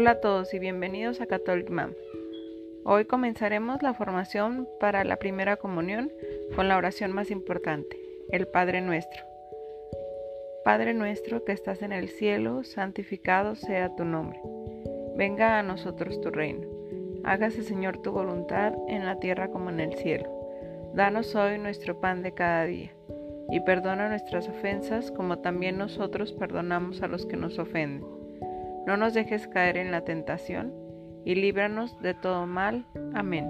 Hola a todos y bienvenidos a Catholic Mam. Hoy comenzaremos la formación para la primera comunión con la oración más importante, el Padre Nuestro. Padre nuestro que estás en el cielo, santificado sea tu nombre. Venga a nosotros tu reino. Hágase Señor tu voluntad en la tierra como en el cielo. Danos hoy nuestro pan de cada día y perdona nuestras ofensas como también nosotros perdonamos a los que nos ofenden. No nos dejes caer en la tentación y líbranos de todo mal. Amén.